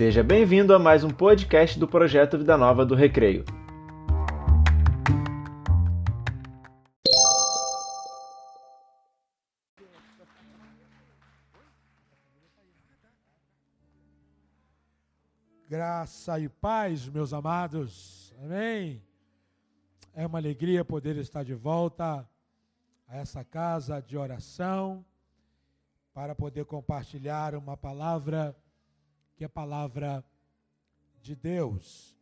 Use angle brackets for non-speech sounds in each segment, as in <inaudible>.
Seja bem-vindo a mais um podcast do projeto Vida Nova do Recreio. Graça e paz, meus amados. Amém. É uma alegria poder estar de volta a essa casa de oração para poder compartilhar uma palavra que é palavra de Deus.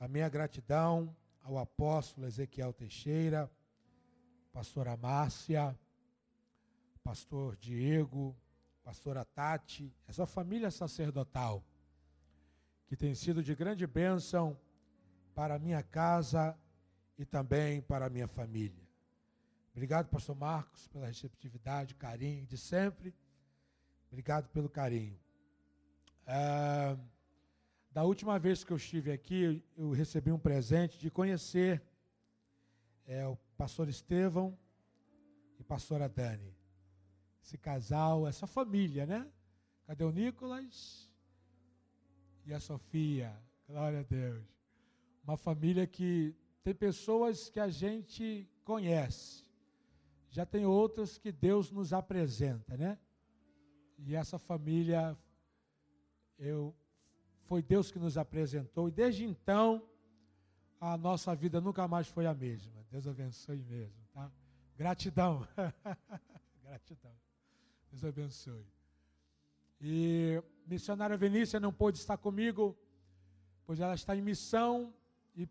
A minha gratidão ao apóstolo Ezequiel Teixeira, pastora Márcia, pastor Diego, pastora Tati, essa família sacerdotal que tem sido de grande bênção para a minha casa e também para a minha família. Obrigado, pastor Marcos, pela receptividade, carinho de sempre. Obrigado pelo carinho. Ah, da última vez que eu estive aqui, eu recebi um presente de conhecer é, o pastor Estevão e pastora Dani. Esse casal, essa família, né? Cadê o Nicolas e a Sofia? Glória a Deus. Uma família que tem pessoas que a gente conhece. Já tem outras que Deus nos apresenta, né? E essa família eu, foi Deus que nos apresentou, e desde então a nossa vida nunca mais foi a mesma. Deus abençoe mesmo, tá? Gratidão. <laughs> Gratidão. Deus abençoe. E missionária Vinícius não pôde estar comigo, pois ela está em missão, e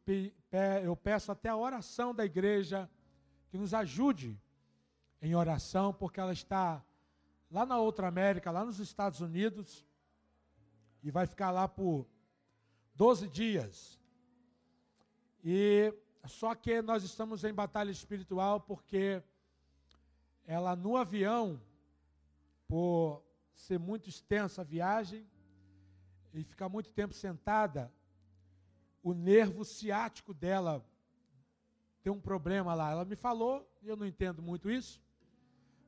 eu peço até a oração da igreja que nos ajude em oração, porque ela está lá na outra América, lá nos Estados Unidos, e vai ficar lá por 12 dias. E só que nós estamos em batalha espiritual porque ela no avião, por ser muito extensa a viagem e ficar muito tempo sentada, o nervo ciático dela tem um problema lá. Ela me falou, e eu não entendo muito isso.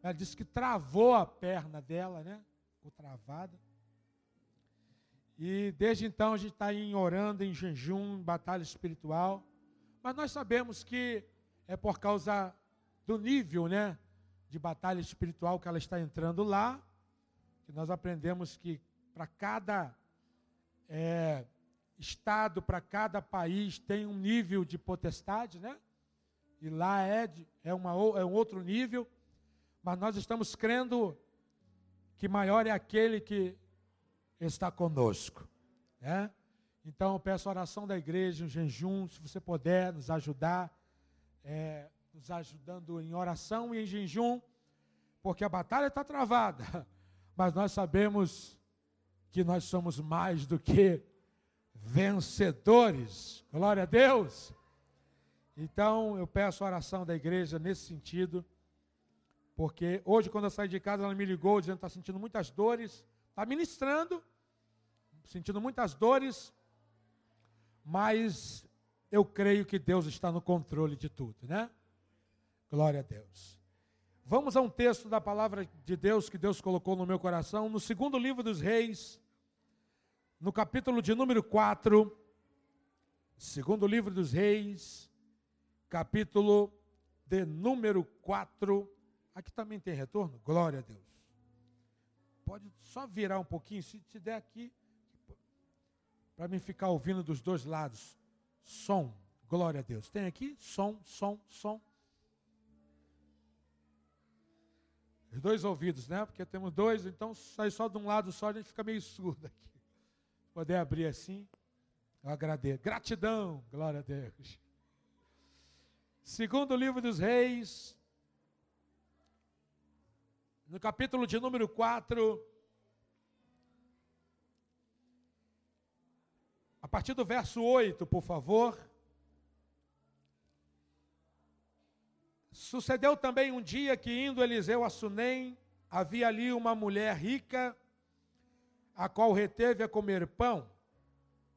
Ela disse que travou a perna dela, né? Ficou travada. E desde então a gente está em orando, em jejum, em batalha espiritual. Mas nós sabemos que é por causa do nível né, de batalha espiritual que ela está entrando lá, que nós aprendemos que para cada é, estado, para cada país, tem um nível de potestade, né? E lá é, é, uma, é um outro nível, mas nós estamos crendo que maior é aquele que está conosco. Né? Então, eu peço a oração da igreja, um jejum, se você puder nos ajudar, é, nos ajudando em oração e em jejum, porque a batalha está travada, <laughs> mas nós sabemos que nós somos mais do que vencedores. Glória a Deus. Então, eu peço a oração da igreja nesse sentido, porque hoje, quando eu saí de casa, ela me ligou dizendo que está sentindo muitas dores está ministrando, sentindo muitas dores, mas eu creio que Deus está no controle de tudo, né? Glória a Deus. Vamos a um texto da palavra de Deus que Deus colocou no meu coração, no segundo livro dos Reis, no capítulo de número 4, segundo livro dos Reis, capítulo de número 4. Aqui também tem retorno? Glória a Deus pode só virar um pouquinho, se te der aqui, para mim ficar ouvindo dos dois lados. Som, glória a Deus. Tem aqui? Som, som, som. Os dois ouvidos, né? Porque temos dois, então sai só de um lado só, a gente fica meio surdo aqui. Poder abrir assim, eu agradeço. Gratidão, glória a Deus. Segundo livro dos Reis, no capítulo de número 4, a partir do verso 8, por favor. Sucedeu também um dia que, indo Eliseu a Sunem, havia ali uma mulher rica, a qual reteve a comer pão.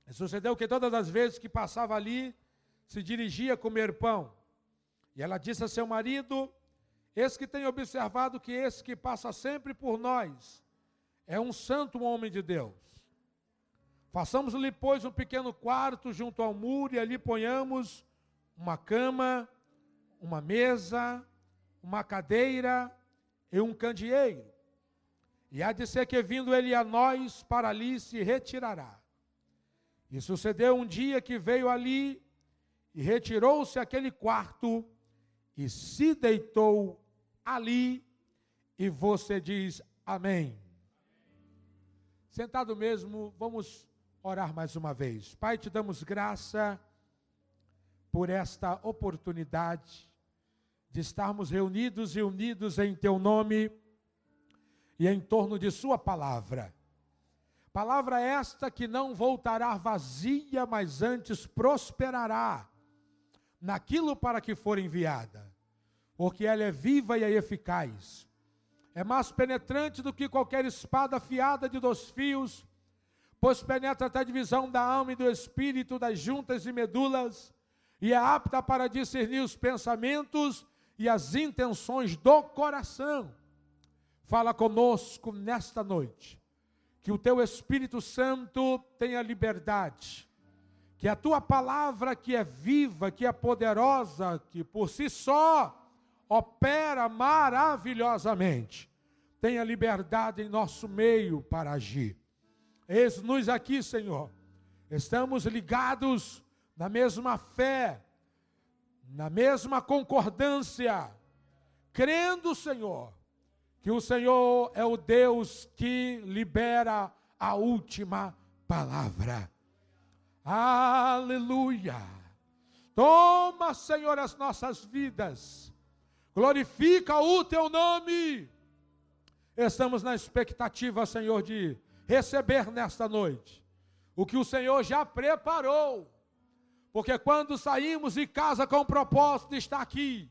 E sucedeu que todas as vezes que passava ali, se dirigia a comer pão. E ela disse a seu marido: Eis que tem observado que esse que passa sempre por nós é um santo homem de Deus. Façamos-lhe, pois, um pequeno quarto junto ao muro e ali ponhamos uma cama, uma mesa, uma cadeira e um candeeiro. E há de ser que, vindo ele a nós, para ali se retirará. E sucedeu um dia que veio ali e retirou-se aquele quarto e se deitou ali. E você diz amém. Sentado mesmo, vamos orar mais uma vez. Pai, te damos graça por esta oportunidade de estarmos reunidos e unidos em teu nome e em torno de sua palavra. Palavra esta que não voltará vazia, mas antes prosperará naquilo para que for enviada, porque ela é viva e é eficaz. É mais penetrante do que qualquer espada afiada de dois fios, pois penetra até a divisão da alma e do espírito, das juntas e medulas, e é apta para discernir os pensamentos e as intenções do coração. Fala conosco nesta noite, que o teu Espírito Santo tenha liberdade, que a tua palavra que é viva, que é poderosa, que por si só opera maravilhosamente, tenha liberdade em nosso meio para agir. Eis-nos aqui, Senhor. Estamos ligados na mesma fé, na mesma concordância, crendo, Senhor, que o Senhor é o Deus que libera a última palavra. Aleluia! Toma, Senhor, as nossas vidas, glorifica o teu nome. Estamos na expectativa, Senhor, de receber nesta noite o que o Senhor já preparou. Porque quando saímos de casa com o propósito de estar aqui,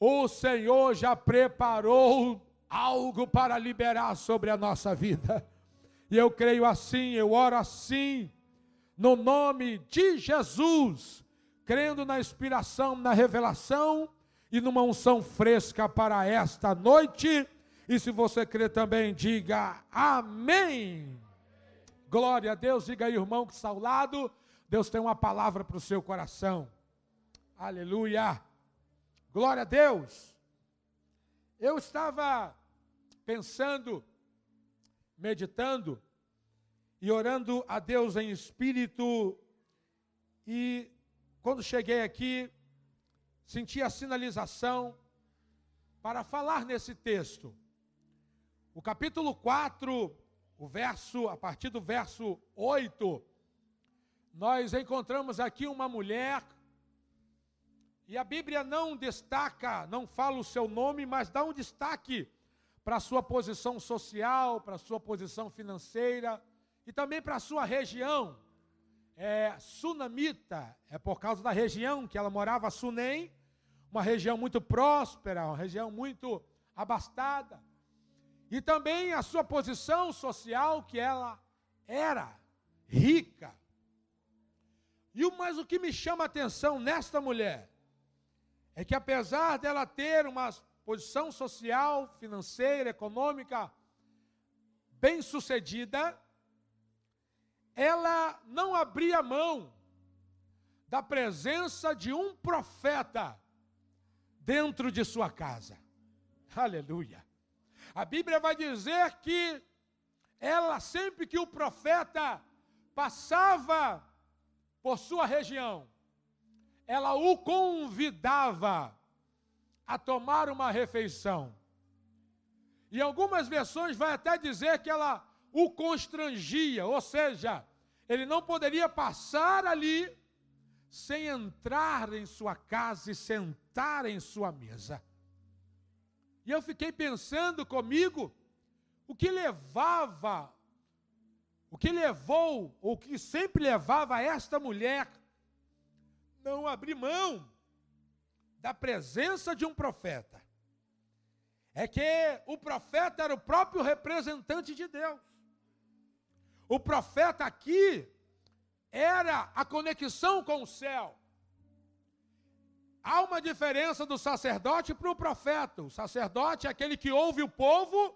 o Senhor já preparou algo para liberar sobre a nossa vida. E eu creio assim, eu oro assim, no nome de Jesus, crendo na inspiração, na revelação e numa unção fresca para esta noite e se você crê também, diga amém. Glória a Deus, diga aí, irmão, que está ao lado. Deus tem uma palavra para o seu coração. Aleluia. Glória a Deus. Eu estava pensando, meditando e orando a Deus em espírito, e quando cheguei aqui, senti a sinalização para falar nesse texto. O capítulo 4, o verso, a partir do verso 8, nós encontramos aqui uma mulher, e a Bíblia não destaca, não fala o seu nome, mas dá um destaque para a sua posição social, para a sua posição financeira e também para a sua região. É, Sunamita, é por causa da região que ela morava, Sunem, uma região muito próspera, uma região muito abastada e também a sua posição social, que ela era rica. E o mais o que me chama a atenção nesta mulher é que apesar dela ter uma posição social, financeira, econômica bem sucedida, ela não abria mão da presença de um profeta dentro de sua casa. Aleluia. A Bíblia vai dizer que ela, sempre que o profeta passava por sua região, ela o convidava a tomar uma refeição. E algumas versões vai até dizer que ela o constrangia, ou seja, ele não poderia passar ali sem entrar em sua casa e sentar em sua mesa. E eu fiquei pensando comigo o que levava, o que levou, ou o que sempre levava esta mulher não abrir mão da presença de um profeta. É que o profeta era o próprio representante de Deus. O profeta aqui era a conexão com o céu. Há uma diferença do sacerdote para o profeta. O sacerdote é aquele que ouve o povo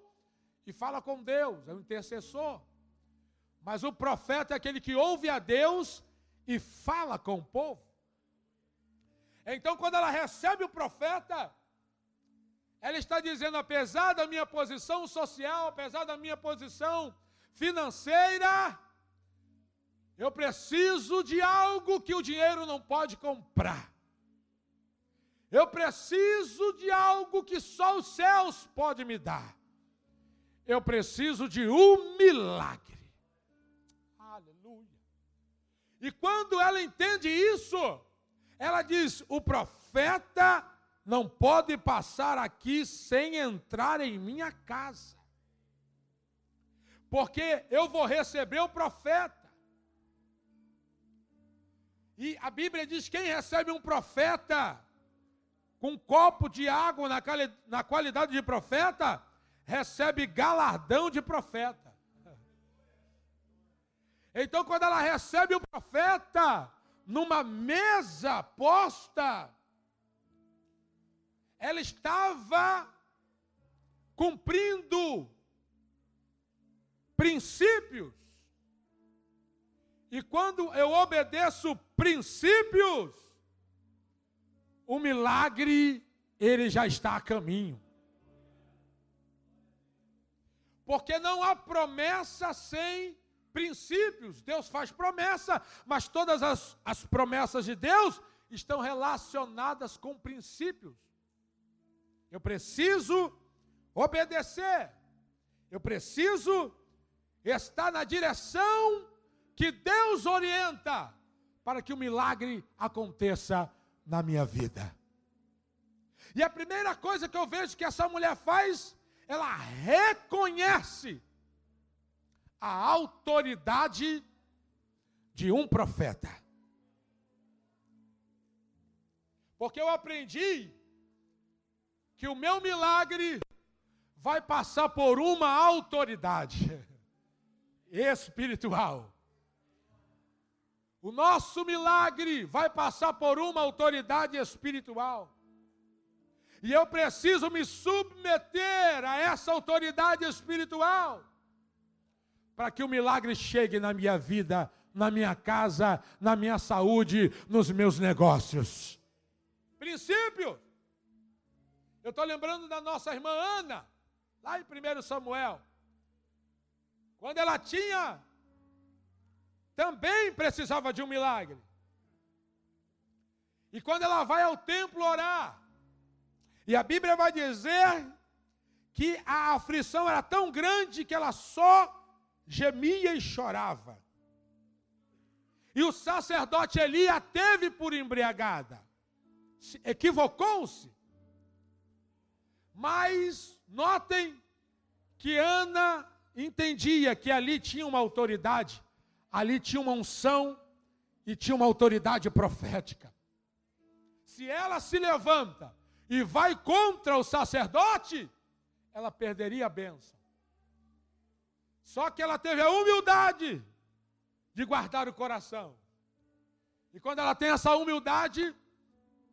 e fala com Deus, é o intercessor. Mas o profeta é aquele que ouve a Deus e fala com o povo. Então, quando ela recebe o profeta, ela está dizendo: apesar da minha posição social, apesar da minha posição financeira, eu preciso de algo que o dinheiro não pode comprar. Eu preciso de algo que só os céus podem me dar. Eu preciso de um milagre. Aleluia. E quando ela entende isso, ela diz: o profeta não pode passar aqui sem entrar em minha casa. Porque eu vou receber o profeta. E a Bíblia diz: quem recebe um profeta com um copo de água na, na qualidade de profeta, recebe galardão de profeta. Então, quando ela recebe o profeta numa mesa posta, ela estava cumprindo princípios. E quando eu obedeço princípios, o milagre ele já está a caminho. Porque não há promessa sem princípios. Deus faz promessa, mas todas as, as promessas de Deus estão relacionadas com princípios. Eu preciso obedecer. Eu preciso estar na direção que Deus orienta para que o milagre aconteça na minha vida. E a primeira coisa que eu vejo que essa mulher faz, ela reconhece a autoridade de um profeta. Porque eu aprendi que o meu milagre vai passar por uma autoridade <laughs> espiritual. O nosso milagre vai passar por uma autoridade espiritual. E eu preciso me submeter a essa autoridade espiritual para que o milagre chegue na minha vida, na minha casa, na minha saúde, nos meus negócios. Princípio. Eu estou lembrando da nossa irmã Ana, lá em 1 Samuel. Quando ela tinha também precisava de um milagre. E quando ela vai ao templo orar, e a Bíblia vai dizer que a aflição era tão grande que ela só gemia e chorava. E o sacerdote Eli a teve por embriagada. Equivocou-se. Mas notem que Ana entendia que ali tinha uma autoridade ali tinha uma unção e tinha uma autoridade profética. Se ela se levanta e vai contra o sacerdote, ela perderia a bênção. Só que ela teve a humildade de guardar o coração. E quando ela tem essa humildade,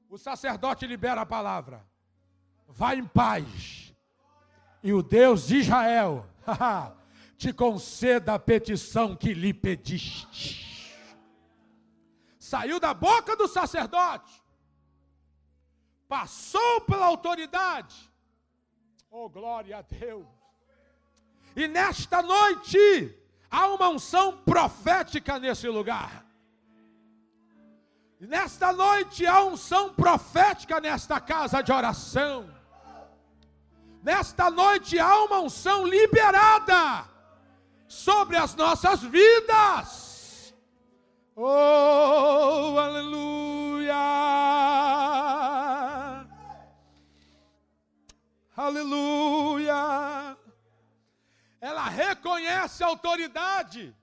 o sacerdote libera a palavra. Vai em paz. E o Deus de Israel <laughs> te conceda a petição que lhe pediste. Saiu da boca do sacerdote, passou pela autoridade. Oh, glória a Deus! E nesta noite, há uma unção profética nesse lugar. E nesta noite, há unção profética nesta casa de oração. Nesta noite, há uma unção liberada sobre as nossas vidas. Oh, aleluia! Aleluia! Ela reconhece a autoridade.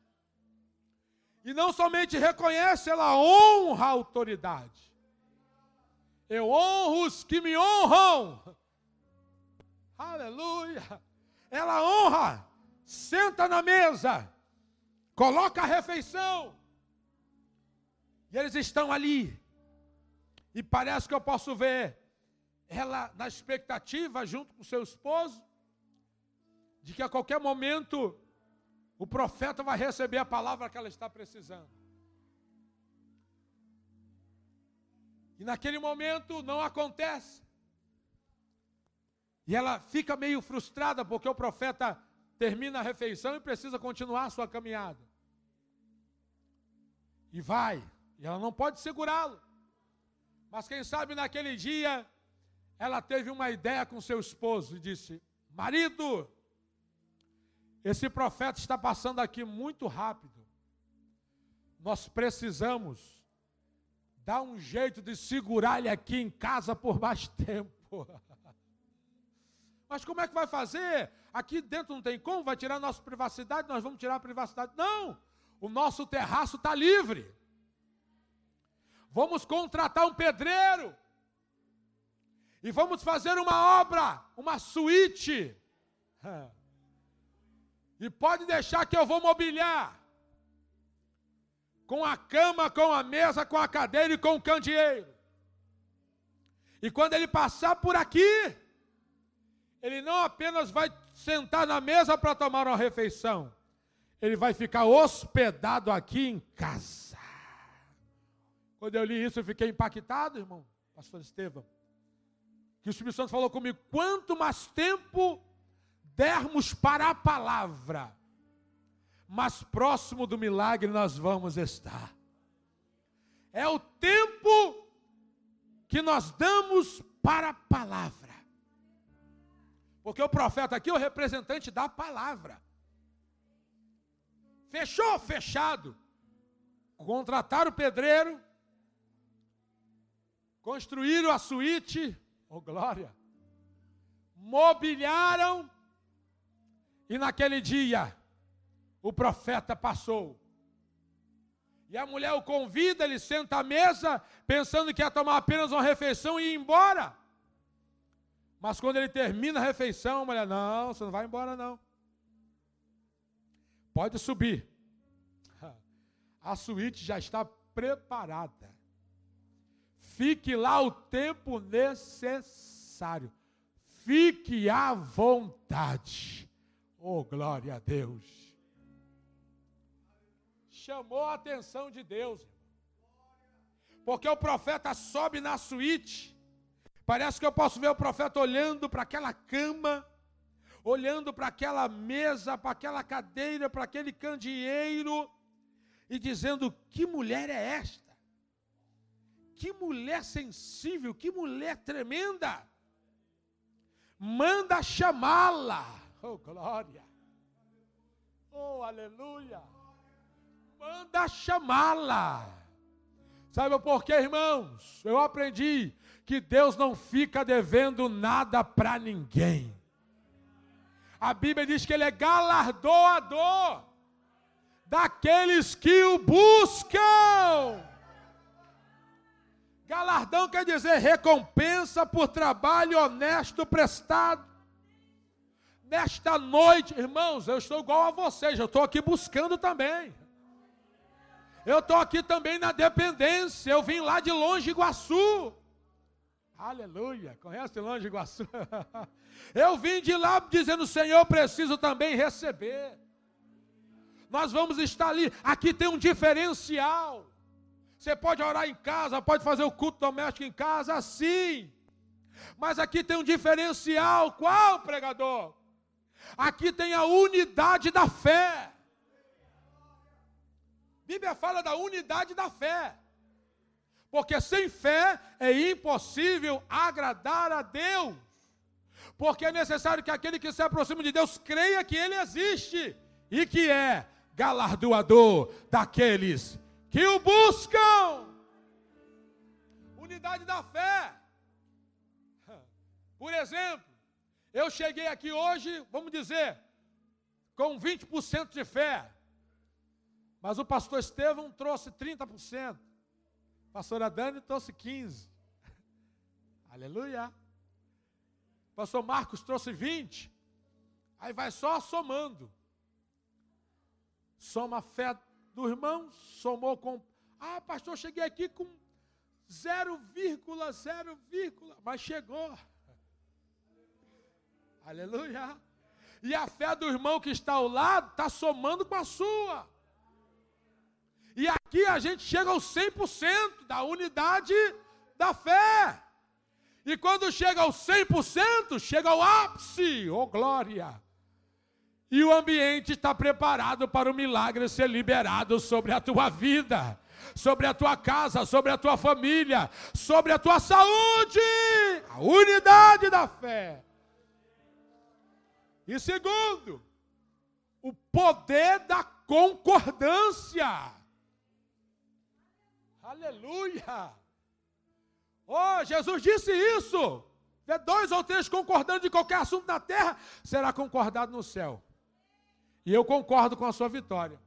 E não somente reconhece, ela honra a autoridade. Eu honro os que me honram. Aleluia! Ela honra senta na mesa, coloca a refeição. E eles estão ali. E parece que eu posso ver ela na expectativa, junto com seu esposo, de que a qualquer momento o profeta vai receber a palavra que ela está precisando. E naquele momento não acontece. E ela fica meio frustrada porque o profeta termina a refeição e precisa continuar a sua caminhada. E vai, e ela não pode segurá-lo. Mas quem sabe naquele dia ela teve uma ideia com seu esposo e disse: Marido, esse profeta está passando aqui muito rápido. Nós precisamos dar um jeito de segurar ele aqui em casa por mais <laughs> tempo. Mas como é que vai fazer? Aqui dentro não tem como, vai tirar nossa privacidade, nós vamos tirar a privacidade. Não! O nosso terraço está livre. Vamos contratar um pedreiro. E vamos fazer uma obra, uma suíte. <laughs> E pode deixar que eu vou mobiliar. Com a cama, com a mesa, com a cadeira e com o candeeiro. E quando ele passar por aqui, ele não apenas vai sentar na mesa para tomar uma refeição, ele vai ficar hospedado aqui em casa. Quando eu li isso, eu fiquei impactado, irmão, pastor Estevam. Que o Espírito Santo falou comigo: quanto mais tempo dermos para a palavra, mais próximo do milagre nós vamos estar. É o tempo que nós damos para a palavra. Porque o profeta aqui é o representante da palavra. Fechou? Fechado. Contrataram o pedreiro, construíram a suíte, oh glória, mobiliaram, e naquele dia, o profeta passou. E a mulher o convida, ele senta à mesa, pensando que ia tomar apenas uma refeição e ir embora. Mas quando ele termina a refeição, a mulher, não, você não vai embora não. Pode subir. <laughs> A suíte já está preparada. Fique lá o tempo necessário. Fique à vontade. Oh, glória a Deus. Chamou a atenção de Deus. Porque o profeta sobe na suíte. Parece que eu posso ver o profeta olhando para aquela cama, olhando para aquela mesa, para aquela cadeira, para aquele candeeiro, e dizendo: Que mulher é esta? Que mulher sensível, que mulher tremenda. Manda chamá-la. Oh, glória. Oh, aleluia. Manda chamá-la. Sabe por quê, irmãos? Eu aprendi que Deus não fica devendo nada para ninguém. A Bíblia diz que Ele é galardoador daqueles que o buscam. Galardão quer dizer recompensa por trabalho honesto prestado. Nesta noite, irmãos, eu estou igual a vocês, eu estou aqui buscando também. Eu estou aqui também na dependência, eu vim lá de Longe Iguaçu. Aleluia, conhece Longe Iguaçu? <laughs> eu vim de lá dizendo, Senhor, preciso também receber. Nós vamos estar ali, aqui tem um diferencial. Você pode orar em casa, pode fazer o culto doméstico em casa, sim. Mas aqui tem um diferencial. Qual, pregador? Aqui tem a unidade da fé. Bíblia fala da unidade da fé. Porque sem fé é impossível agradar a Deus. Porque é necessário que aquele que se aproxima de Deus creia que Ele existe e que é galardoador daqueles que o buscam. Unidade da fé. Por exemplo, eu cheguei aqui hoje, vamos dizer, com 20% de fé. Mas o pastor Estevão trouxe 30%. Pastora Dani trouxe 15%. <laughs> Aleluia. Pastor Marcos trouxe 20%. Aí vai só somando. Soma a fé do irmão, somou com. Ah, pastor, cheguei aqui com 0,0, mas chegou. <laughs> Aleluia. E a fé do irmão que está ao lado está somando com a sua. E aqui a gente chega ao 100% da unidade da fé. E quando chega ao 100%, chega ao ápice, oh glória. E o ambiente está preparado para o milagre ser liberado sobre a tua vida, sobre a tua casa, sobre a tua família, sobre a tua saúde. A unidade da fé. E segundo, o poder da concordância. Aleluia! Oh, Jesus disse isso. De dois ou três concordando de qualquer assunto na terra, será concordado no céu. E eu concordo com a sua vitória.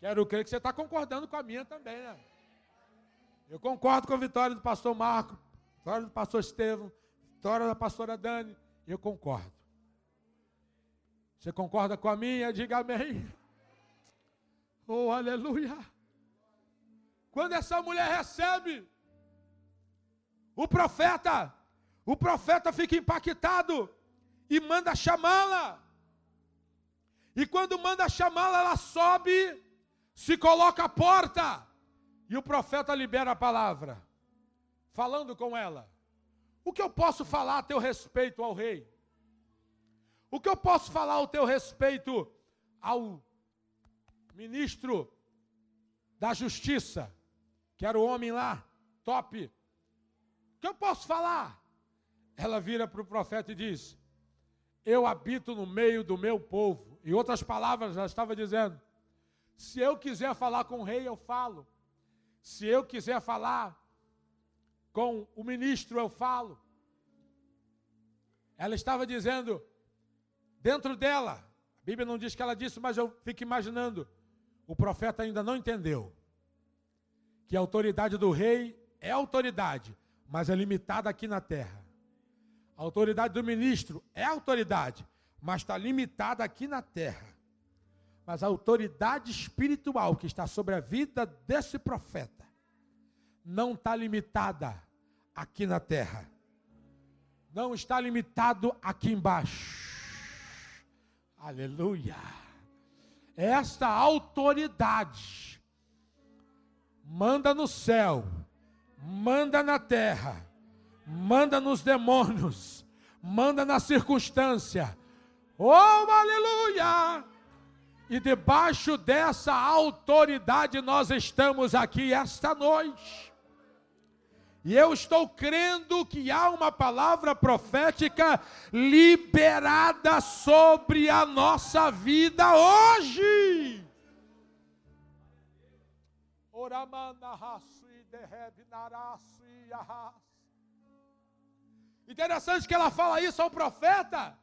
Quero crer que você está concordando com a minha também, né? Eu concordo com a vitória do pastor Marco, vitória do pastor Estevam, vitória da pastora Dani. Eu concordo. Você concorda com a minha? Diga amém. Oh, aleluia. Quando essa mulher recebe o profeta, o profeta fica impactado e manda chamá-la. E quando manda chamá-la, ela sobe, se coloca à porta, e o profeta libera a palavra, falando com ela. O que eu posso falar a teu respeito ao rei? O que eu posso falar ao teu respeito ao ministro da justiça? Que era o homem lá, top. O que eu posso falar? Ela vira para o profeta e diz: Eu habito no meio do meu povo. Em outras palavras, ela estava dizendo: Se eu quiser falar com o rei, eu falo. Se eu quiser falar com o ministro, eu falo. Ela estava dizendo, dentro dela, a Bíblia não diz que ela disse, mas eu fico imaginando, o profeta ainda não entendeu que a autoridade do rei é autoridade, mas é limitada aqui na terra. A autoridade do ministro é autoridade, mas está limitada aqui na terra. Mas a autoridade espiritual que está sobre a vida desse profeta não está limitada aqui na terra. Não está limitado aqui embaixo. Aleluia. Esta autoridade manda no céu, manda na terra, manda nos demônios, manda na circunstância. Oh, aleluia! E debaixo dessa autoridade nós estamos aqui esta noite. E eu estou crendo que há uma palavra profética liberada sobre a nossa vida hoje. Interessante que ela fala isso ao profeta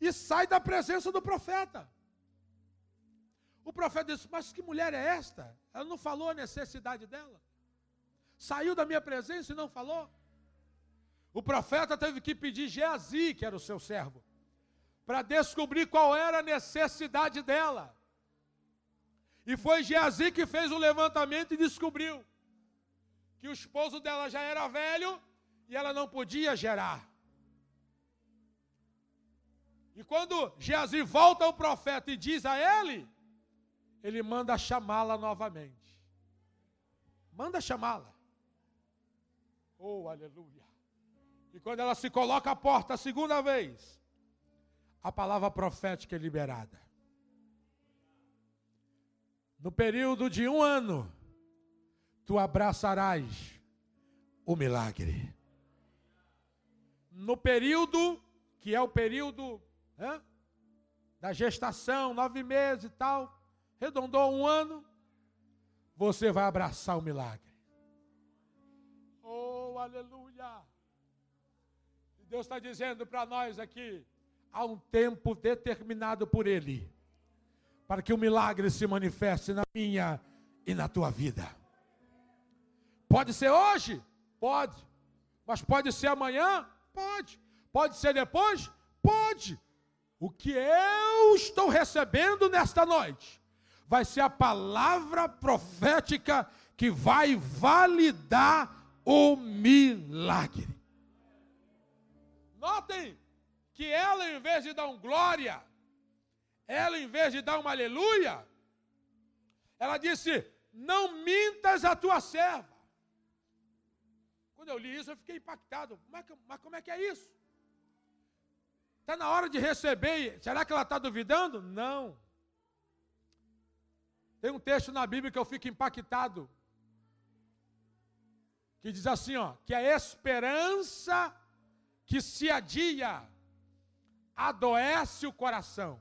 e sai da presença do profeta. O profeta disse: Mas que mulher é esta? Ela não falou a necessidade dela. Saiu da minha presença e não falou. O profeta teve que pedir Geazi, que era o seu servo, para descobrir qual era a necessidade dela. E foi Geazi que fez o levantamento e descobriu que o esposo dela já era velho e ela não podia gerar. E quando Geazi volta ao profeta e diz a ele, ele manda chamá-la novamente. Manda chamá-la. Oh, aleluia. E quando ela se coloca à porta a segunda vez, a palavra profética é liberada no período de um ano, tu abraçarás o milagre. No período, que é o período da gestação, nove meses e tal, redondou um ano, você vai abraçar o milagre. Oh, aleluia! Deus está dizendo para nós aqui, há um tempo determinado por Ele para que o milagre se manifeste na minha e na tua vida. Pode ser hoje? Pode. Mas pode ser amanhã? Pode. Pode ser depois? Pode. O que eu estou recebendo nesta noite vai ser a palavra profética que vai validar o milagre. Notem que ela, em vez de dar um glória, ela, em vez de dar uma aleluia, ela disse: Não mintas a tua serva. Quando eu li isso, eu fiquei impactado. Mas, mas como é que é isso? Está na hora de receber. Será que ela está duvidando? Não. Tem um texto na Bíblia que eu fico impactado. Que diz assim, ó, que a esperança que se adia adoece o coração.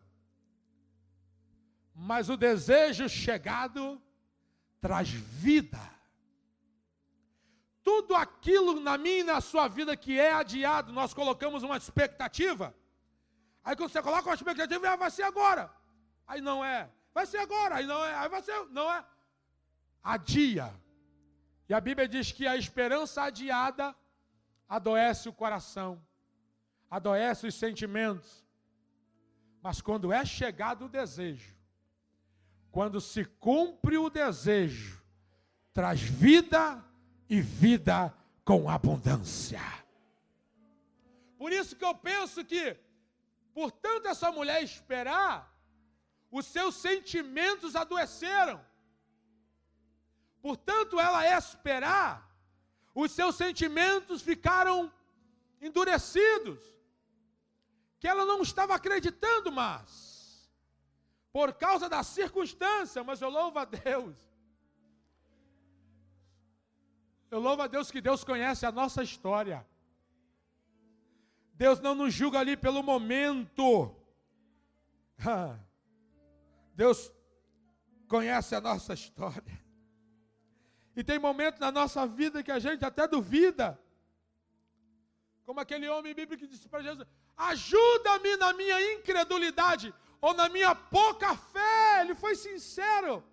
Mas o desejo chegado traz vida. Tudo aquilo na minha e na sua vida que é adiado, nós colocamos uma expectativa. Aí quando você coloca uma expectativa, ah, vai ser agora. Aí não é. Vai ser agora. Aí não é. Aí vai ser. Não é. Adia. E a Bíblia diz que a esperança adiada adoece o coração, adoece os sentimentos. Mas quando é chegado o desejo, quando se cumpre o desejo, traz vida e vida com abundância. Por isso que eu penso que, por tanto essa mulher esperar, os seus sentimentos adoeceram. Portanto, ela esperar, os seus sentimentos ficaram endurecidos, que ela não estava acreditando mais por causa da circunstância, mas eu louvo a Deus. Eu louvo a Deus que Deus conhece a nossa história. Deus não nos julga ali pelo momento. <laughs> Deus conhece a nossa história. E tem momentos na nossa vida que a gente até duvida. Como aquele homem bíblico que disse para Jesus: Ajuda-me na minha incredulidade ou na minha pouca fé. Ele foi sincero.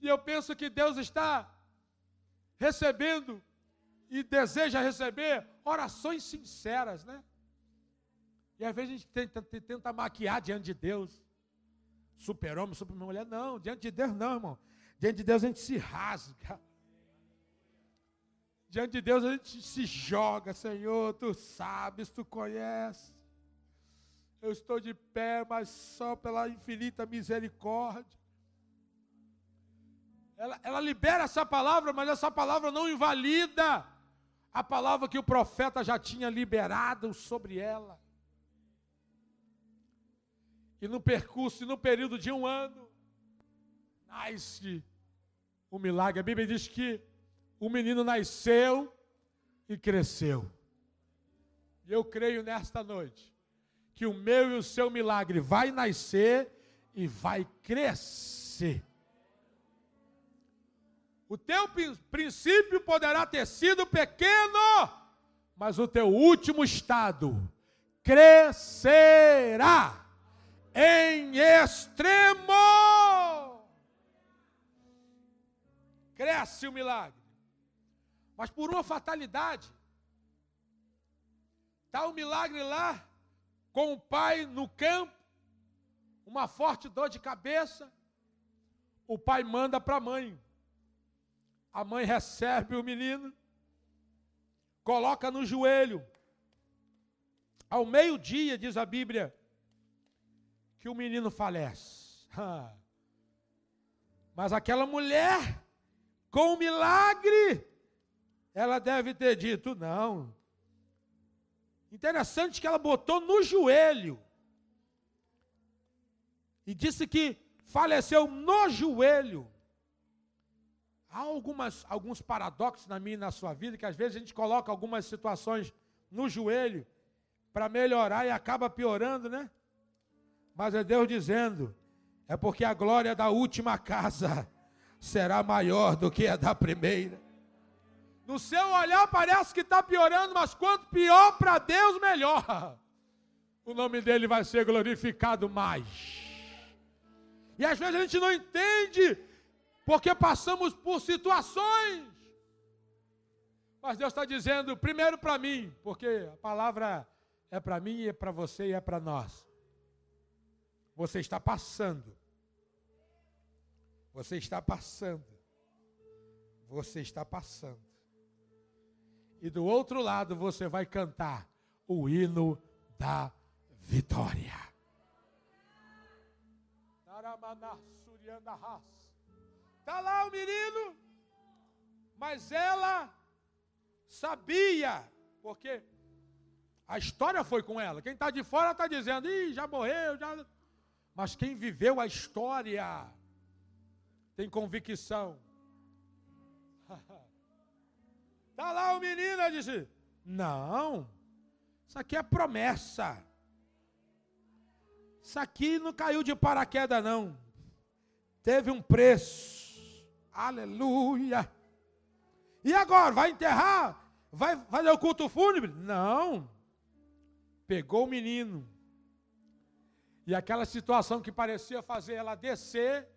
E eu penso que Deus está recebendo e deseja receber orações sinceras, né? E às vezes a gente tenta, tenta maquiar diante de Deus. Super-homem, super-mulher. Não, diante de Deus não, irmão. Diante de Deus a gente se rasga. Diante de Deus a gente se joga, Senhor, tu sabes, tu conheces eu estou de pé, mas só pela infinita misericórdia. Ela, ela libera essa palavra, mas essa palavra não invalida a palavra que o profeta já tinha liberado sobre ela. E no percurso, e no período de um ano, nasce o milagre. A Bíblia diz que o menino nasceu e cresceu. E eu creio nesta noite que o meu e o seu milagre vai nascer e vai crescer. O teu princípio poderá ter sido pequeno, mas o teu último estado crescerá em extremo. Cresce o milagre. Mas por uma fatalidade, está o milagre lá, com o pai no campo, uma forte dor de cabeça, o pai manda para a mãe. A mãe recebe o menino, coloca no joelho. Ao meio-dia, diz a Bíblia, que o menino falece. Mas aquela mulher, com o milagre, ela deve ter dito: não, Interessante que ela botou no joelho. E disse que faleceu no joelho. Há algumas, alguns paradoxos na minha e na sua vida, que às vezes a gente coloca algumas situações no joelho para melhorar e acaba piorando, né? Mas é Deus dizendo: é porque a glória da última casa será maior do que a da primeira. No seu olhar parece que está piorando, mas quanto pior para Deus, melhor. O nome dele vai ser glorificado mais. E às vezes a gente não entende, porque passamos por situações. Mas Deus está dizendo, primeiro para mim, porque a palavra é para mim, é para você e é para nós. Você está passando. Você está passando. Você está passando. E do outro lado você vai cantar: o hino da vitória. Está lá o menino, mas ela sabia, porque a história foi com ela. Quem está de fora está dizendo, Ih, já morreu, já. Mas quem viveu a história tem convicção. Está lá o menino, ela disse: Não, isso aqui é promessa. Isso aqui não caiu de paraquedas, não. Teve um preço. Aleluia. E agora? Vai enterrar? Vai fazer o culto fúnebre? Não. Pegou o menino. E aquela situação que parecia fazer ela descer,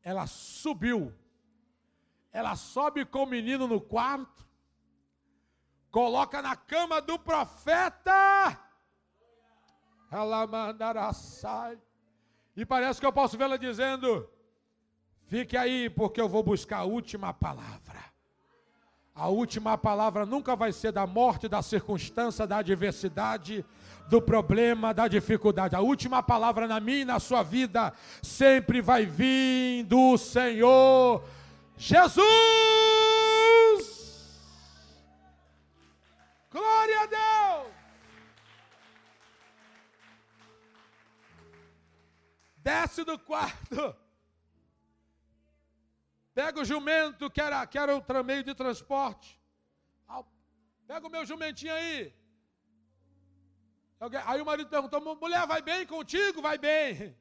ela subiu. Ela sobe com o menino no quarto, coloca na cama do profeta ela mandará sai. E parece que eu posso vê-la dizendo: Fique aí, porque eu vou buscar a última palavra. A última palavra nunca vai ser da morte, da circunstância, da adversidade, do problema, da dificuldade. A última palavra na minha e na sua vida sempre vai vir do Senhor Jesus. Desce do quarto, pega o jumento, que era, que era o meio de transporte, pega o meu jumentinho aí. Aí o marido perguntou: mulher, vai bem contigo? Vai bem.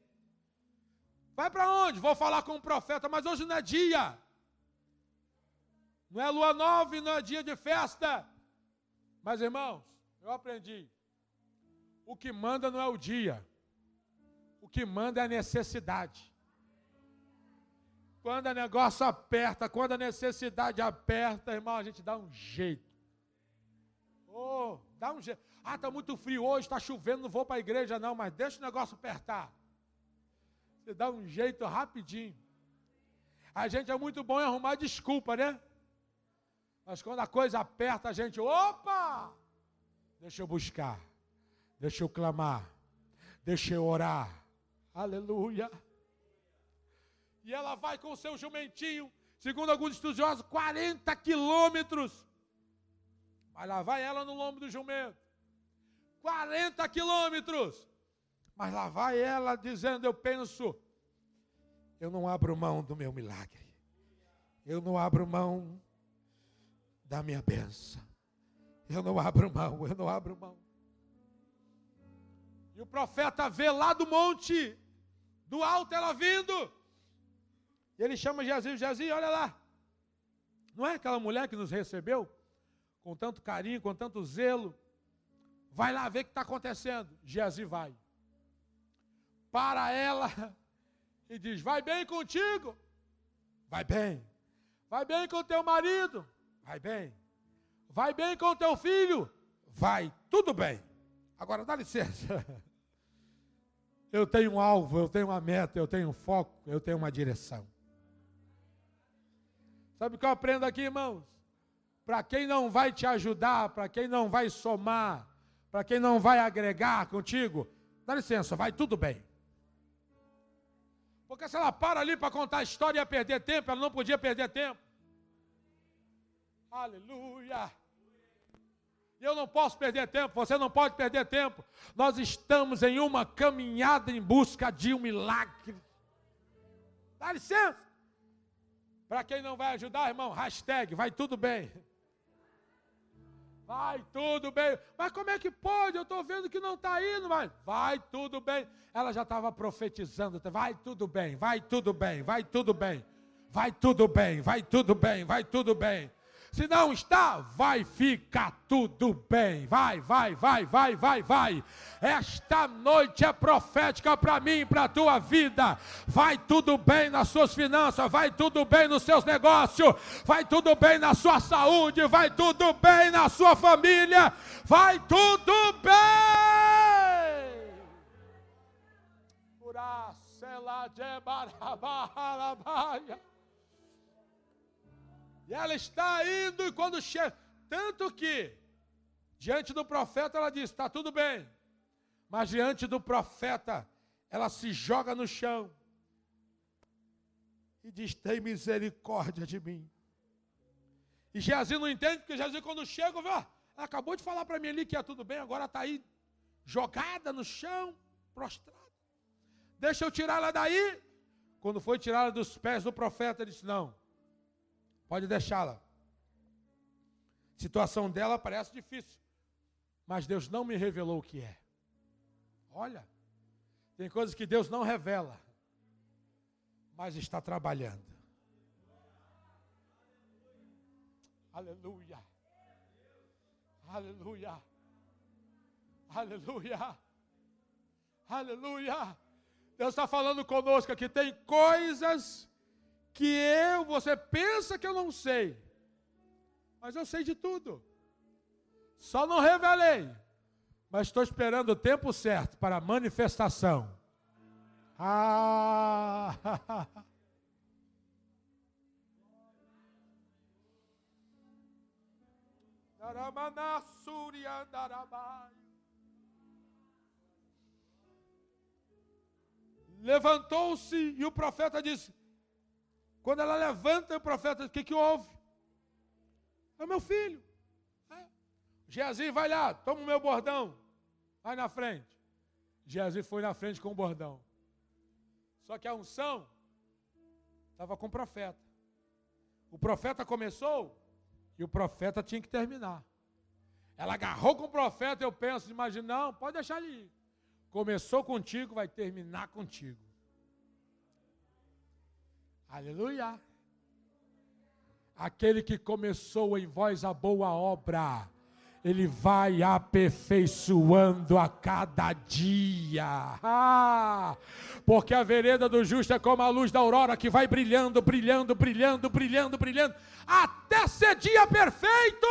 Vai para onde? Vou falar com o profeta, mas hoje não é dia. Não é lua nova, não é dia de festa. Mas irmãos, eu aprendi. O que manda não é o dia. O que manda é a necessidade. Quando o negócio aperta, quando a necessidade aperta, irmão, a gente dá um jeito. Oh, dá um jeito. Ah, está muito frio hoje, está chovendo, não vou para a igreja não, mas deixa o negócio apertar. Você dá um jeito rapidinho. A gente é muito bom em arrumar desculpa, né? Mas quando a coisa aperta, a gente, opa! Deixa eu buscar, deixa eu clamar, deixa eu orar, Aleluia. E ela vai com o seu jumentinho, segundo alguns estudiosos, 40 quilômetros. Mas lá vai ela no lombo do jumento. 40 quilômetros. Mas lá vai ela dizendo: Eu penso, eu não abro mão do meu milagre. Eu não abro mão da minha benção. Eu não abro mão, eu não abro mão. E o profeta vê lá do monte do alto ela vindo. E ele chama Jesus, Jesus, olha lá. Não é aquela mulher que nos recebeu com tanto carinho, com tanto zelo? Vai lá ver o que está acontecendo. Jesus vai. Para ela <laughs> e diz: Vai bem contigo? Vai bem. Vai bem com teu marido? Vai bem. Vai bem com teu filho? Vai, tudo bem. Agora dá licença. <laughs> Eu tenho um alvo, eu tenho uma meta, eu tenho um foco, eu tenho uma direção. Sabe o que eu aprendo aqui, irmãos? Para quem não vai te ajudar, para quem não vai somar, para quem não vai agregar contigo, dá licença, vai tudo bem. Porque se ela para ali para contar a história e ia perder tempo, ela não podia perder tempo. Aleluia eu não posso perder tempo, você não pode perder tempo. Nós estamos em uma caminhada em busca de um milagre. Dá licença. Para quem não vai ajudar, irmão, hashtag, vai tudo bem. Vai tudo bem. Mas como é que pode? Eu estou vendo que não está indo, mas vai tudo bem. Ela já estava profetizando. Vai tudo bem, vai tudo bem, vai tudo bem. Vai tudo bem, vai tudo bem, vai tudo bem. Se não está, vai ficar tudo bem. Vai, vai, vai, vai, vai, vai. Esta noite é profética para mim e para a tua vida. Vai tudo bem nas suas finanças, vai tudo bem nos seus negócios, vai tudo bem na sua saúde, vai tudo bem na sua família, vai tudo bem. Uracela de barabarabaya. E ela está indo, e quando chega. Tanto que Diante do profeta, ela diz: está tudo bem. Mas diante do profeta, ela se joga no chão e diz: tem misericórdia de mim. E Geazi não entende, porque Geazi, quando chega, ela acabou de falar para mim ali que ia tudo bem, agora está aí jogada no chão, prostrada. Deixa eu tirar ela daí. Quando foi tirá-la dos pés do profeta, ele disse: Não, pode deixá-la. Situação dela parece difícil, mas Deus não me revelou o que é. Olha, tem coisas que Deus não revela, mas está trabalhando. Aleluia. Aleluia. Aleluia. Aleluia. Deus está falando conosco aqui. Tem coisas que eu, você pensa que eu não sei. Mas eu sei de tudo. Só não revelei. Mas estou esperando o tempo certo para a manifestação. Ah! <laughs> Levantou-se e o profeta disse: Quando ela levanta, o profeta diz: O que, que houve? É meu filho. É. Geazi, vai lá, toma o meu bordão. Vai na frente. Geazi foi na frente com o bordão. Só que a unção estava com o profeta. O profeta começou e o profeta tinha que terminar. Ela agarrou com o profeta, eu penso, imagina, não, pode deixar ele ir. Começou contigo, vai terminar contigo. Aleluia. Aquele que começou em vós a boa obra, ele vai aperfeiçoando a cada dia. Ah, porque a vereda do justo é como a luz da aurora que vai brilhando, brilhando, brilhando, brilhando, brilhando, até ser dia perfeito.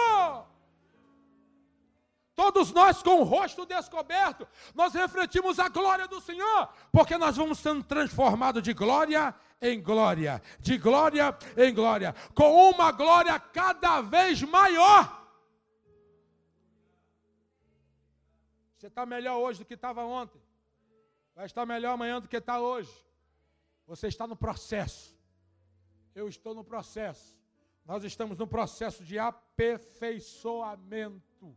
Todos nós com o rosto descoberto, nós refletimos a glória do Senhor, porque nós vamos sendo transformados de glória em glória, de glória em glória, com uma glória cada vez maior. Você está melhor hoje do que estava ontem. Vai estar melhor amanhã do que está hoje. Você está no processo. Eu estou no processo. Nós estamos no processo de aperfeiçoamento.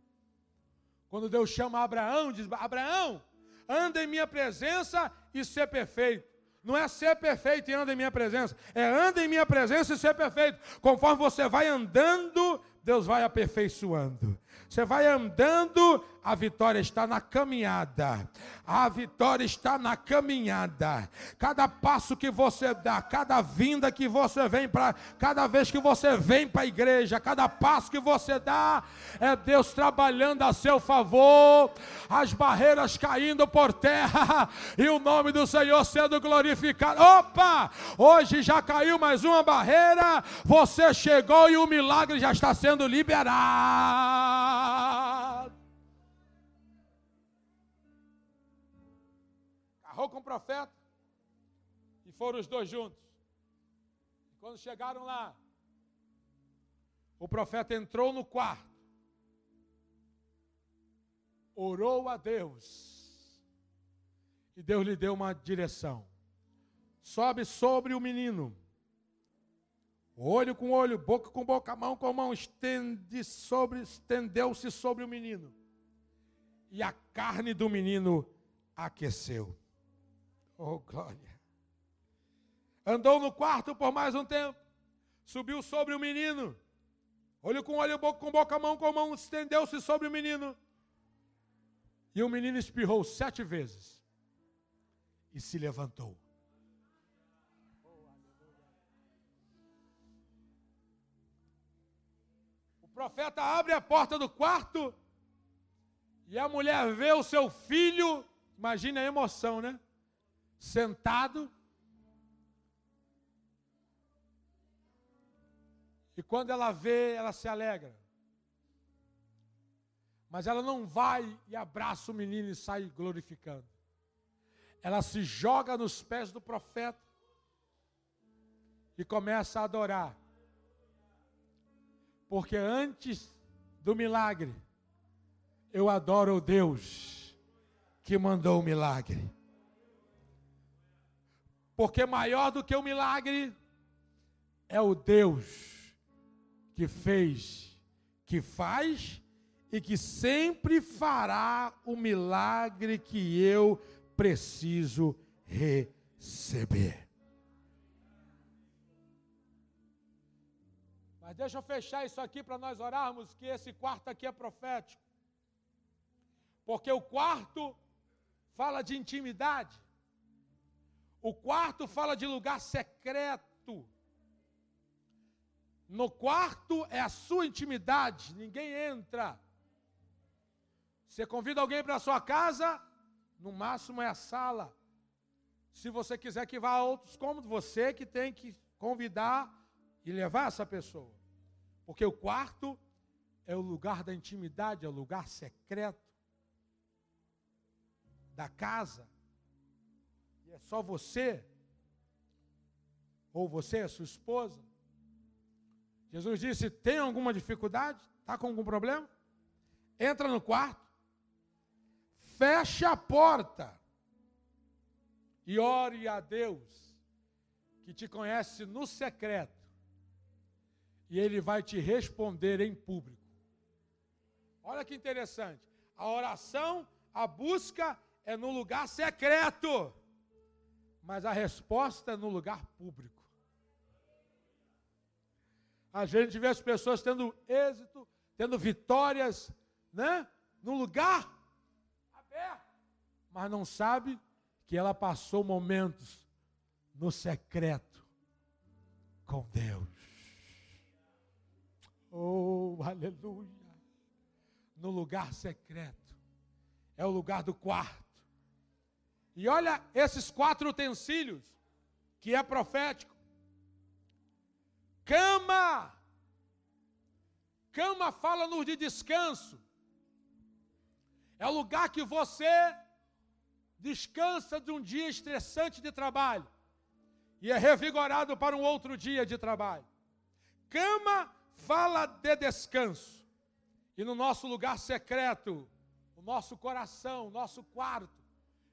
Quando Deus chama Abraão, diz: Abraão, anda em minha presença e ser perfeito. Não é ser perfeito e anda em minha presença, é anda em minha presença e ser perfeito. Conforme você vai andando, Deus vai aperfeiçoando. Você vai andando, a vitória está na caminhada. A vitória está na caminhada. Cada passo que você dá, cada vinda que você vem para, cada vez que você vem para a igreja, cada passo que você dá, é Deus trabalhando a seu favor, as barreiras caindo por terra <laughs> e o nome do Senhor sendo glorificado. Opa! Hoje já caiu mais uma barreira, você chegou e o milagre já está sendo liberado. Carrou com o profeta e foram os dois juntos. E quando chegaram lá, o profeta entrou no quarto, orou a Deus, e Deus lhe deu uma direção. Sobe sobre o menino olho com olho, boca com boca, mão com mão, estende sobre, estendeu-se sobre o menino. E a carne do menino aqueceu. Oh, glória. Andou no quarto por mais um tempo. Subiu sobre o menino. Olho com olho, boca com boca, mão com mão, estendeu-se sobre o menino. E o menino espirrou sete vezes. E se levantou. profeta abre a porta do quarto e a mulher vê o seu filho, imagine a emoção, né? Sentado. E quando ela vê, ela se alegra. Mas ela não vai e abraça o menino e sai glorificando. Ela se joga nos pés do profeta e começa a adorar. Porque antes do milagre, Eu adoro o Deus que mandou o milagre. Porque maior do que o milagre é o Deus que fez, que faz e que sempre fará o milagre que eu preciso receber. Mas deixa eu fechar isso aqui para nós orarmos, que esse quarto aqui é profético. Porque o quarto fala de intimidade. O quarto fala de lugar secreto. No quarto é a sua intimidade, ninguém entra. Você convida alguém para a sua casa, no máximo é a sala. Se você quiser que vá a outros cômodos, você que tem que convidar e levar essa pessoa. Porque o quarto é o lugar da intimidade, é o lugar secreto da casa. E é só você, ou você, a sua esposa. Jesus disse: tem alguma dificuldade? Está com algum problema? Entra no quarto, fecha a porta e ore a Deus, que te conhece no secreto, e Ele vai te responder em público. Olha que interessante. A oração, a busca é no lugar secreto, mas a resposta é no lugar público. A gente vê as pessoas tendo êxito, tendo vitórias, né? No lugar mas não sabe que ela passou momentos no secreto com Deus. Oh, aleluia! No lugar secreto. É o lugar do quarto. E olha esses quatro utensílios, que é profético: cama. Cama fala-nos de descanso. É o lugar que você descansa de um dia estressante de trabalho e é revigorado para um outro dia de trabalho. Cama fala de descanso. E no nosso lugar secreto, o nosso coração, o nosso quarto,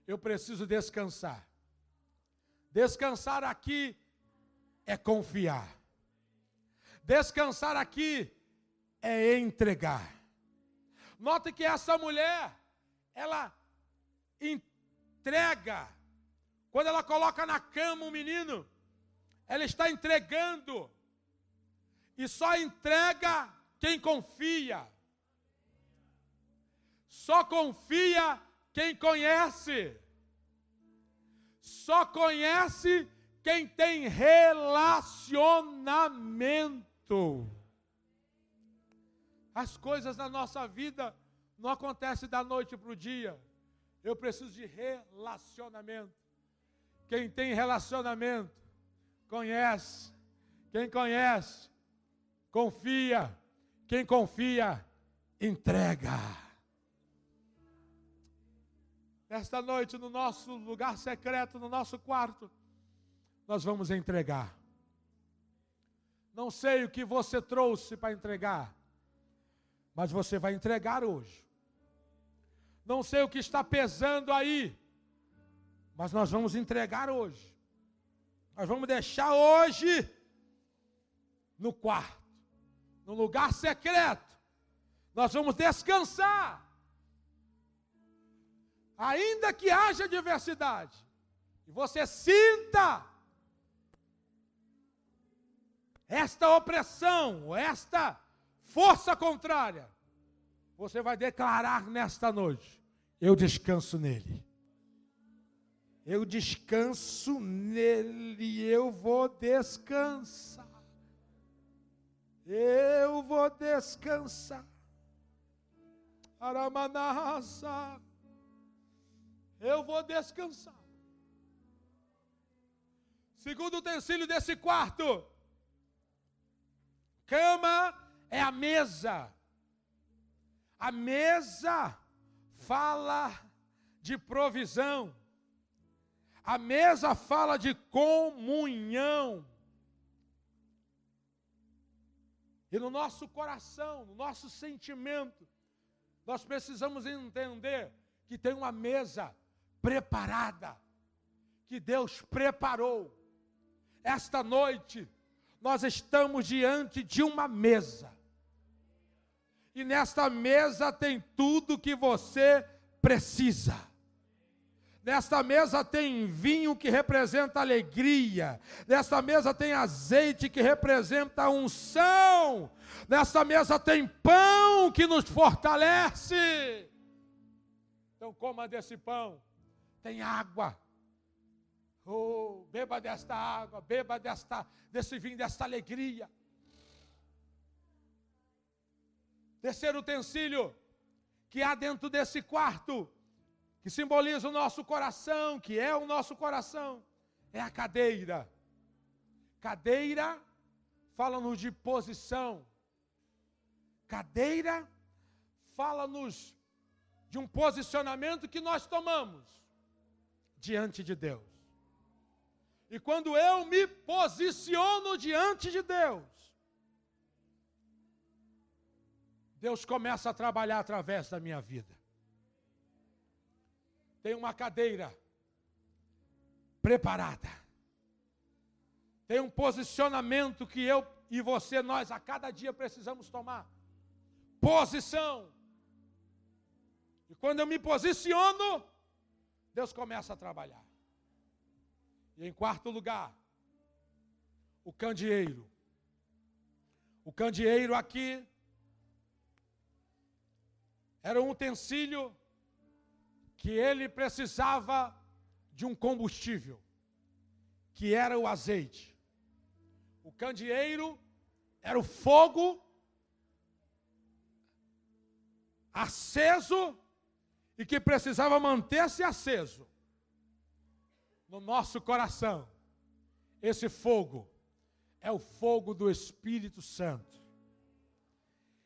eu preciso descansar. Descansar aqui é confiar. Descansar aqui é entregar. Note que essa mulher, ela entrega. Quando ela coloca na cama um menino, ela está entregando. E só entrega quem confia. Só confia quem conhece. Só conhece quem tem relacionamento. As coisas na nossa vida não acontecem da noite para o dia. Eu preciso de relacionamento. Quem tem relacionamento, conhece. Quem conhece, confia. Quem confia, entrega. Esta noite, no nosso lugar secreto, no nosso quarto, nós vamos entregar. Não sei o que você trouxe para entregar, mas você vai entregar hoje. Não sei o que está pesando aí, mas nós vamos entregar hoje. Nós vamos deixar hoje no quarto, no lugar secreto. Nós vamos descansar. Ainda que haja diversidade, e você sinta esta opressão, esta força contrária, você vai declarar nesta noite: eu descanso nele. Eu descanso nele, eu vou descansar. Eu vou descansar. Aramanasa. Eu vou descansar. Segundo utensílio desse quarto, cama é a mesa. A mesa fala de provisão. A mesa fala de comunhão. E no nosso coração, no nosso sentimento, Nós precisamos entender que tem uma mesa preparada, que Deus preparou. Esta noite, nós estamos diante de uma mesa. E nesta mesa tem tudo que você precisa. Nesta mesa tem vinho que representa alegria. Nesta mesa tem azeite que representa unção. Nesta mesa tem pão que nos fortalece. Então coma desse pão. Tem água. Oh, beba desta água, beba desta, desse vinho, desta alegria. Terceiro utensílio que há dentro desse quarto, que simboliza o nosso coração, que é o nosso coração, é a cadeira. Cadeira fala-nos de posição. Cadeira fala-nos de um posicionamento que nós tomamos diante de Deus. E quando eu me posiciono diante de Deus, Deus começa a trabalhar através da minha vida. Tem uma cadeira preparada. Tem um posicionamento que eu e você, nós, a cada dia precisamos tomar. Posição. E quando eu me posiciono, Deus começa a trabalhar. E em quarto lugar, o candeeiro. O candeeiro aqui era um utensílio que ele precisava de um combustível, que era o azeite. O candeeiro era o fogo aceso e que precisava manter-se aceso no nosso coração. Esse fogo é o fogo do Espírito Santo.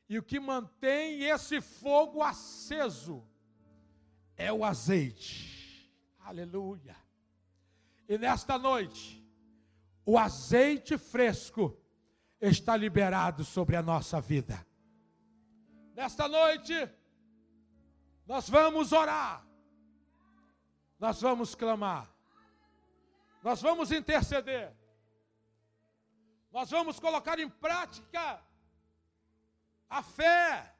E o que mantém esse fogo aceso é o azeite. Aleluia. E nesta noite, o azeite fresco está liberado sobre a nossa vida. Nesta noite, nós vamos orar, nós vamos clamar. Nós vamos interceder. Nós vamos colocar em prática a fé,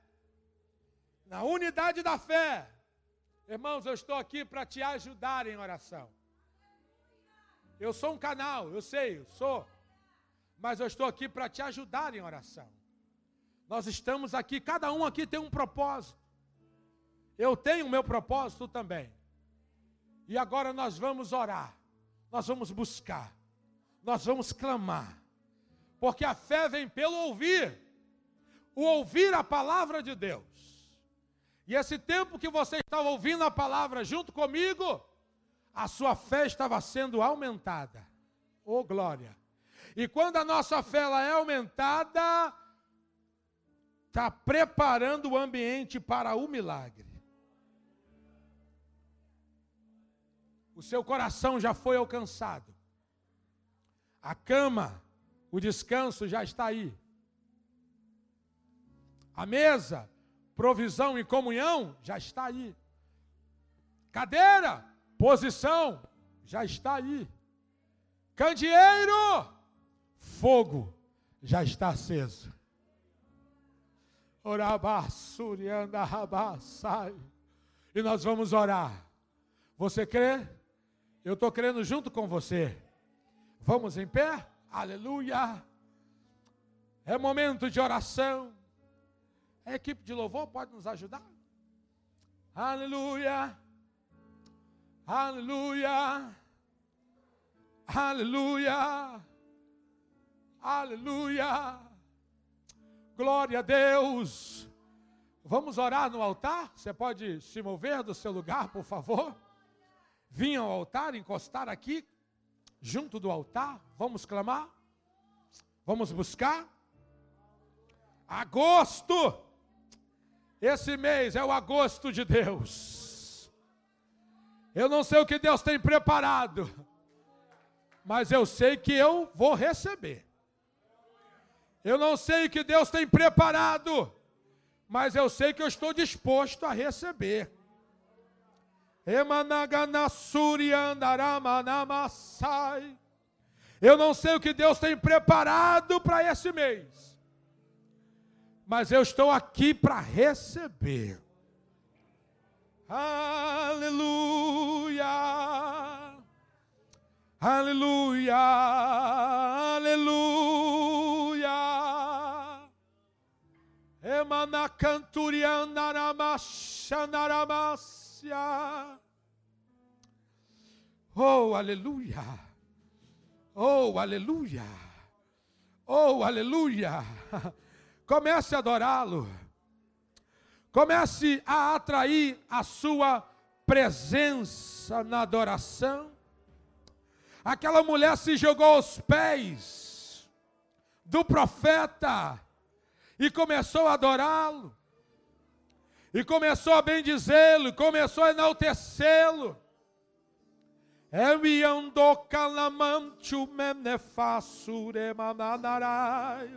na unidade da fé. Irmãos, eu estou aqui para te ajudar em oração. Eu sou um canal, eu sei, eu sou. Mas eu estou aqui para te ajudar em oração. Nós estamos aqui, cada um aqui tem um propósito. Eu tenho o meu propósito também. E agora nós vamos orar nós vamos buscar, nós vamos clamar, porque a fé vem pelo ouvir, o ouvir a palavra de Deus. E esse tempo que você estava ouvindo a palavra junto comigo, a sua fé estava sendo aumentada. Oh glória! E quando a nossa fé ela é aumentada, está preparando o ambiente para o milagre. O seu coração já foi alcançado. A cama, o descanso já está aí. A mesa, provisão e comunhão já está aí. Cadeira, posição já está aí. Candeeiro, fogo já está aceso. Orabassurianda rabassai. E nós vamos orar. Você crê? Eu estou crendo junto com você. Vamos em pé? Aleluia. É momento de oração. A equipe de louvor pode nos ajudar? Aleluia. Aleluia. Aleluia. Aleluia. Glória a Deus. Vamos orar no altar? Você pode se mover do seu lugar, por favor? Vir ao altar, encostar aqui, junto do altar, vamos clamar, vamos buscar. Agosto, esse mês é o agosto de Deus. Eu não sei o que Deus tem preparado, mas eu sei que eu vou receber. Eu não sei o que Deus tem preparado, mas eu sei que eu estou disposto a receber. Eu não sei o que Deus tem preparado para esse mês, mas eu estou aqui para receber. Aleluia, aleluia, aleluia. Emana Oh, aleluia. Oh, aleluia. Oh, aleluia. Comece a adorá-lo. Comece a atrair a sua presença na adoração. Aquela mulher se jogou aos pés do profeta e começou a adorá-lo, e começou a bendizê-lo, começou a enaltecê-lo. Eviando calamanchu menefasure mananarai.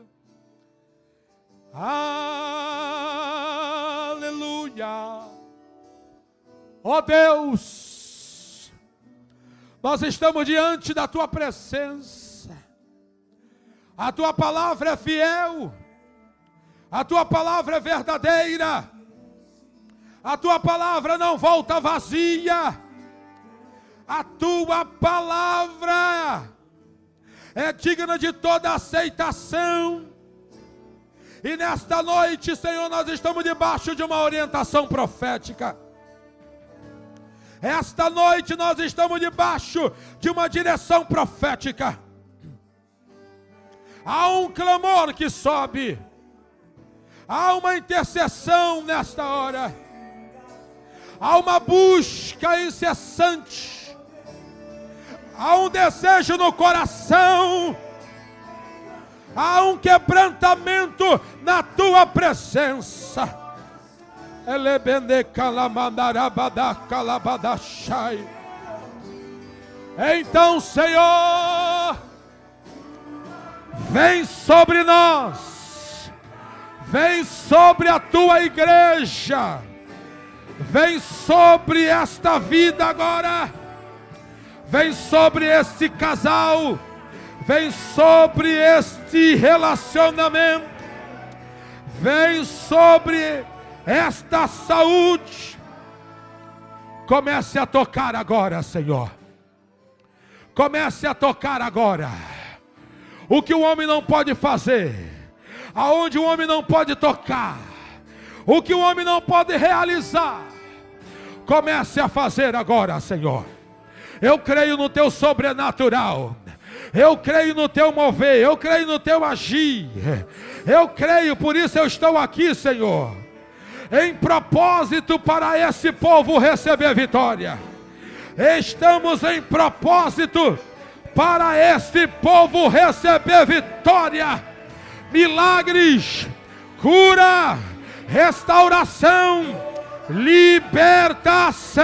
Aleluia. Ó oh Deus, nós estamos diante da tua presença. A tua palavra é fiel. A tua palavra é verdadeira. A tua palavra não volta vazia. A tua palavra é digna de toda aceitação. E nesta noite, Senhor, nós estamos debaixo de uma orientação profética. Esta noite nós estamos debaixo de uma direção profética. Há um clamor que sobe. Há uma intercessão nesta hora. Há uma busca incessante. Há um desejo no coração há um quebrantamento na tua presença. Então, Senhor, vem sobre nós, vem sobre a tua igreja, vem sobre esta vida agora, vem sobre este casal vem sobre este relacionamento, vem sobre esta saúde. Comece a tocar agora, Senhor. Comece a tocar agora. O que o homem não pode fazer, aonde o homem não pode tocar, o que o homem não pode realizar, comece a fazer agora, Senhor. Eu creio no teu sobrenatural. Eu creio no teu mover, eu creio no teu agir. Eu creio, por isso eu estou aqui, Senhor. Em propósito para esse povo receber vitória. Estamos em propósito para este povo receber vitória, milagres, cura, restauração, libertação.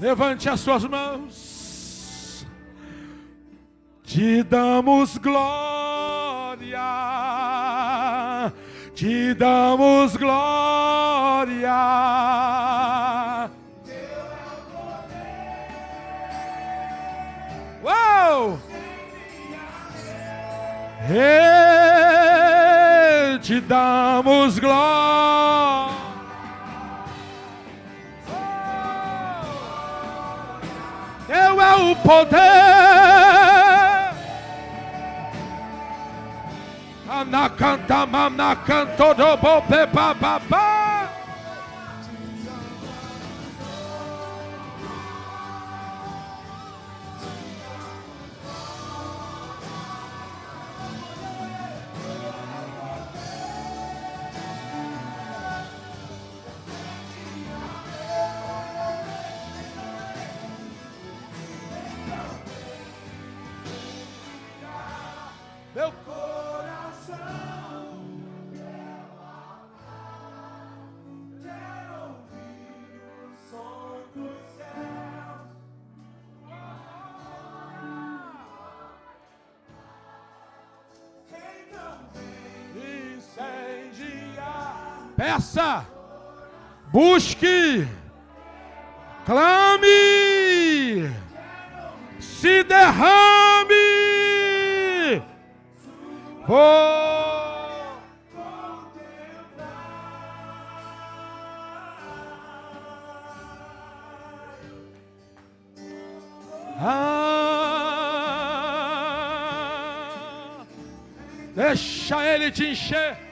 Levante as suas mãos. Te damos glória. Te damos glória. Uau! Te damos glória. O poder. Anacanta, manacanto do bobe Peça, busque, clame, se derrame. Oh. Ah, deixa Ele te encher,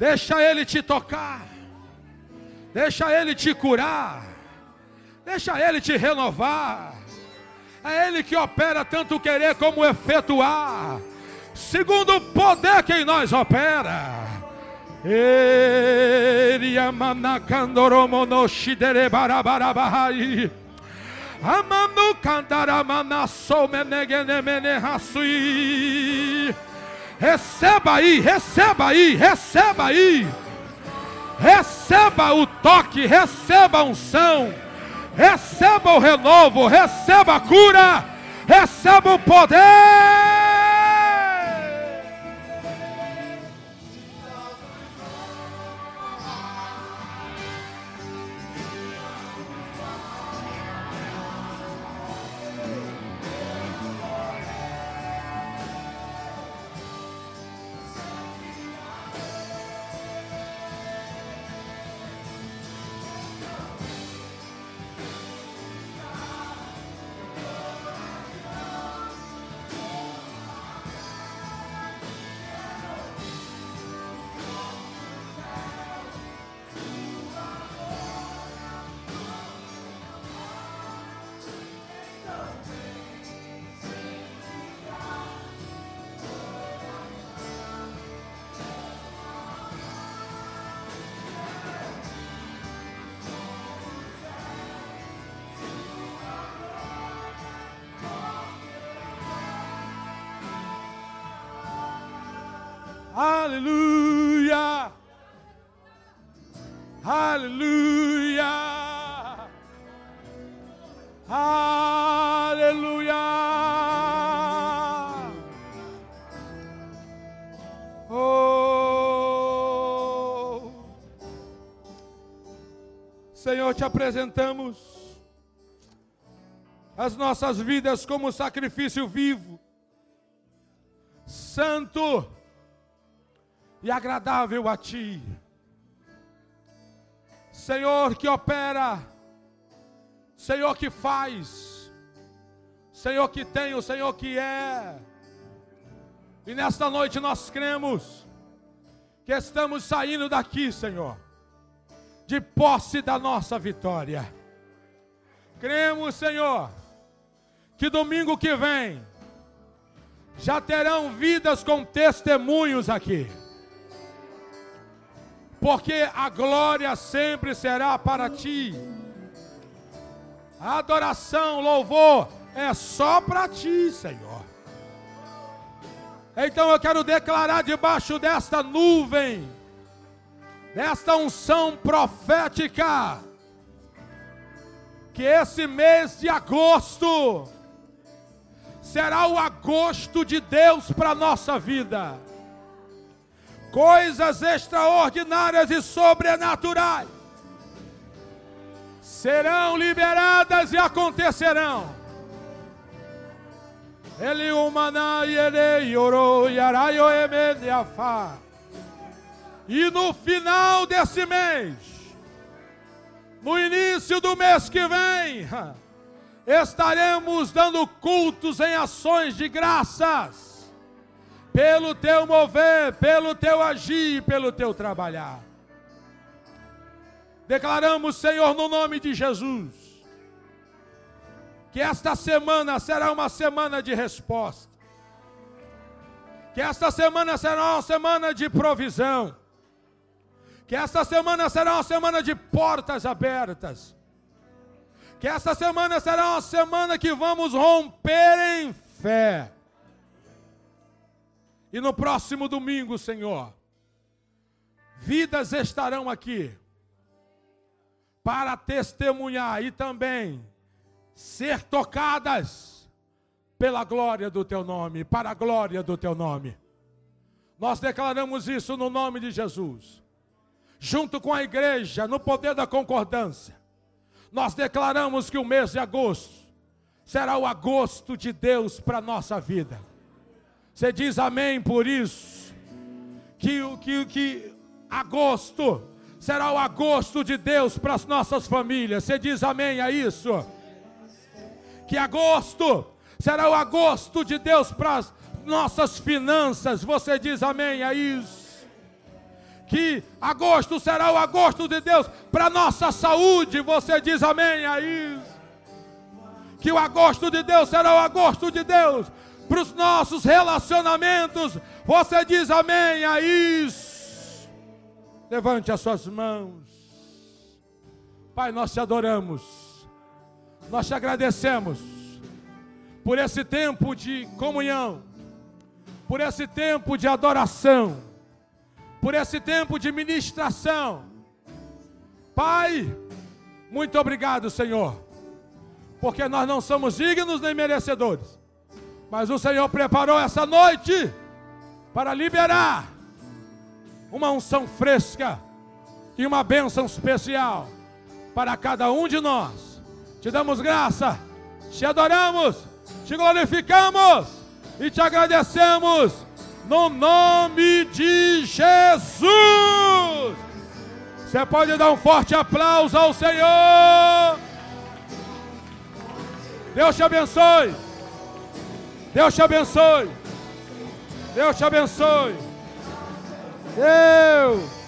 deixa Ele te tocar, deixa Ele te curar, deixa Ele te renovar. É Ele que opera tanto querer como efetuar, segundo o poder que em nós opera. Barabarabahai. Amanu cantaramana soumenegenemene rasui. Receba aí, receba aí, receba aí. Receba o toque, receba a unção. Receba o renovo, receba a cura, receba o poder. Apresentamos as nossas vidas como sacrifício vivo, santo, e agradável a Ti. Senhor que opera, Senhor que faz, Senhor que tem, o Senhor que é. E nesta noite nós cremos que estamos saindo daqui, Senhor, de posse da nossa vitória. Cremos, Senhor, que domingo que vem já terão vidas com testemunhos aqui porque a glória sempre será para ti. A adoração, louvor é só para ti, Senhor. Então eu quero declarar debaixo desta nuvem, desta unção profética, que esse mês de agosto será o agosto de Deus para a nossa vida coisas extraordinárias e sobrenaturais serão liberadas e acontecerão. Ele E no final desse mês, no início do mês que vem, estaremos dando cultos em ações de graças. Pelo teu mover, pelo teu agir, pelo teu trabalhar. Declaramos, Senhor, no nome de Jesus, que esta semana será uma semana de resposta, que esta semana será uma semana de provisão, que esta semana será uma semana de portas abertas, que esta semana será uma semana que vamos romper em fé e no próximo domingo, Senhor, vidas estarão aqui para testemunhar e também ser tocadas pela glória do teu nome, para a glória do teu nome. Nós declaramos isso no nome de Jesus. Junto com a igreja, no poder da concordância, nós declaramos que o mês de agosto será o agosto de Deus para a nossa vida. Você diz amém por isso? Que, que, que agosto será o agosto de Deus para as nossas famílias. Você diz amém a isso? Que agosto será o agosto de Deus para as nossas finanças. Você diz amém a isso? Que agosto será o agosto de Deus para nossa saúde. Você diz amém a isso? Que o agosto de Deus será o agosto de Deus para os nossos relacionamentos. Você diz amém a isso? Levante as suas mãos. Pai, nós te adoramos. Nós te agradecemos por esse tempo de comunhão, por esse tempo de adoração, por esse tempo de ministração. Pai, muito obrigado, Senhor, porque nós não somos dignos nem merecedores, mas o Senhor preparou essa noite para liberar uma unção fresca e uma bênção especial para cada um de nós. Te damos graça, te adoramos, te glorificamos e te agradecemos no nome de Jesus. Você pode dar um forte aplauso ao Senhor. Deus te abençoe. Deus te abençoe. Deus te abençoe. Deus!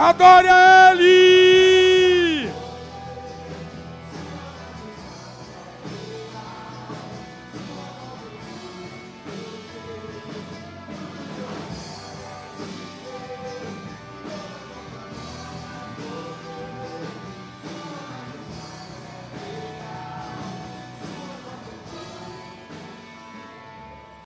Adore a Ele!